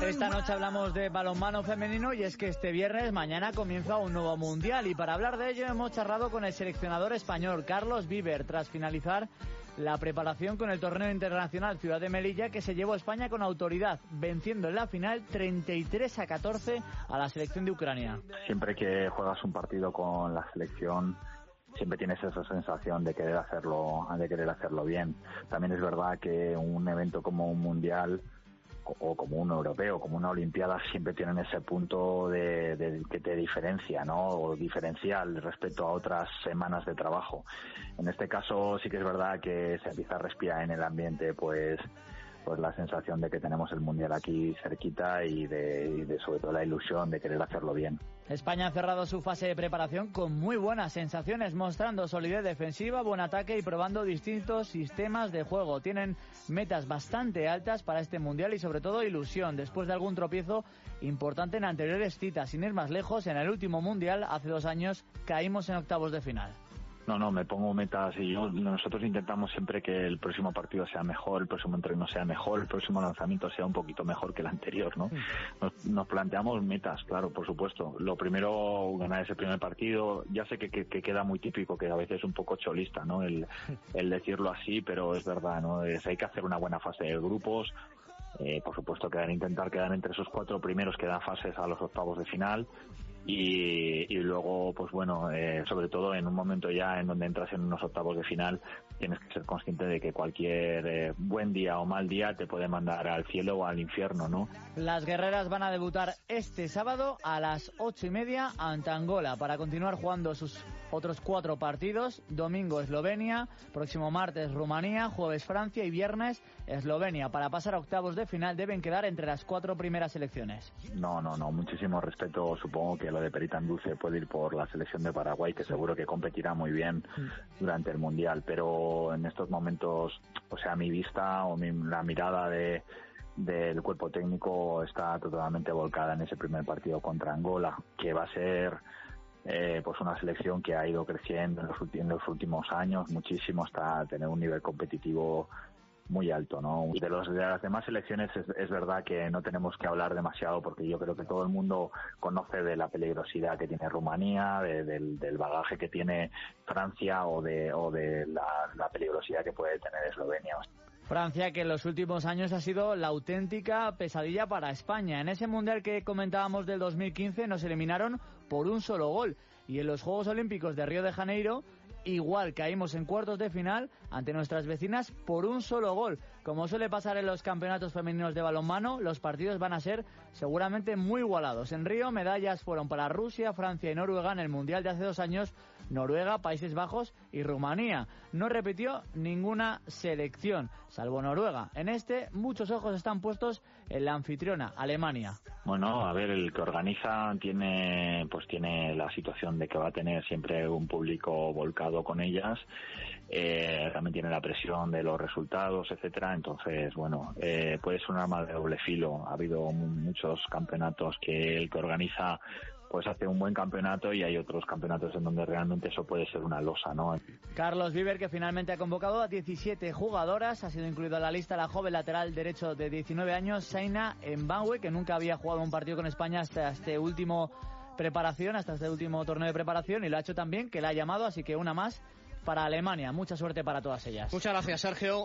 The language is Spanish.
Esta noche hablamos de balonmano femenino y es que este viernes, mañana, comienza un nuevo mundial. Y para hablar de ello hemos charlado con el seleccionador español, Carlos Viver, tras finalizar la preparación con el torneo internacional Ciudad de Melilla, que se llevó a España con autoridad, venciendo en la final 33 a 14 a la selección de Ucrania. Siempre que juegas un partido con la selección siempre tienes esa sensación de querer hacerlo, de querer hacerlo bien. También es verdad que un evento como un mundial o como un europeo, como una olimpiada, siempre tienen ese punto de, que te diferencia, ¿no? O diferencial respecto a otras semanas de trabajo. En este caso sí que es verdad que se empieza a respirar en el ambiente, pues pues la sensación de que tenemos el mundial aquí cerquita y de, sobre todo la ilusión de querer hacerlo bien. España ha cerrado su fase de preparación con muy buenas sensaciones, mostrando solidez defensiva, buen ataque y probando distintos sistemas de juego. Tienen metas bastante altas para este mundial y sobre todo ilusión después de algún tropiezo importante en anteriores citas. Sin ir más lejos, en el último mundial, hace dos años, caímos en octavos de final. No, no, me pongo metas y yo, nosotros intentamos siempre que el próximo partido sea mejor, el próximo entreno sea mejor, el próximo lanzamiento sea un poquito mejor que el anterior, ¿no? Nos, planteamos metas, claro, por supuesto. Lo primero, ganar ese primer partido. Ya sé que, queda muy típico, que a veces es un poco cholista, ¿no? El, decirlo así, pero es verdad, ¿no? Es, hay que hacer una buena fase de grupos, eh, por supuesto, quedar, intentar quedar entre esos cuatro primeros que dan fases a los octavos de final y, luego, pues bueno, eh, sobre todo en un momento ya en donde entras en unos octavos de final, tienes que ser consciente de que cualquier eh, buen día o mal día te puede mandar al cielo o al infierno, ¿no? Las guerreras van a debutar este sábado a las ocho y media ante Angola para continuar jugando sus otros cuatro partidos. Domingo Eslovenia, próximo martes Rumanía, jueves Francia y viernes Eslovenia. Para pasar a octavos de final deben quedar entre las cuatro primeras selecciones. No, no, no, muchísimo respeto. Supongo que lo de Perita Dulce puede ir por la selección de Paraguay, que seguro que competirá muy bien durante el Mundial, pero en estos momentos, o sea, mi vista o la mirada de del cuerpo técnico está totalmente volcada en ese primer partido contra Angola, que va a ser eh, pues una selección que ha ido creciendo en los, en los últimos años muchísimo hasta tener un nivel competitivo muy alto, ¿no? De, los, de las demás selecciones es, verdad que no tenemos que hablar demasiado porque yo creo que todo el mundo conoce de la peligrosidad que tiene Rumanía, del, bagaje que tiene Francia o de, o de la, peligrosidad que puede tener Eslovenia. Francia, que en los últimos años ha sido la auténtica pesadilla para España. En ese mundial que comentábamos del 2015 nos eliminaron por un solo gol. Y en los Juegos Olímpicos de Río de Janeiro igual caímos en cuartos de final ante nuestras vecinas por un solo gol. Como suele pasar en los campeonatos femeninos de balonmano, los partidos van a ser seguramente muy igualados. En Río, medallas fueron para Rusia, Francia y Noruega en el Mundial de hace dos años, Noruega, Países Bajos y Rumanía. No repitió ninguna selección, salvo Noruega. En este, muchos ojos están puestos en la anfitriona, Alemania. Bueno, a ver, el que organiza tiene, pues tiene la situación de que va a tener siempre un público volcado con ellas. Eh, también tiene la presión de los resultados, etcétera. Entonces, bueno, eh, puede ser un arma de doble filo. Ha habido muchos campeonatos que el que organiza pues hace un buen campeonato y hay otros campeonatos en donde realmente eso puede ser una losa, ¿no? Carlos Viver, que finalmente ha convocado a 17 jugadoras, ha sido incluido en la lista la joven lateral derecho de 19 años, Saina Mbanwe, que nunca había jugado un partido con España hasta este último preparación, hasta este último torneo de preparación, y lo ha hecho también, que la ha llamado, así que una más para Alemania. Mucha suerte para todas ellas. Muchas gracias, Sergio.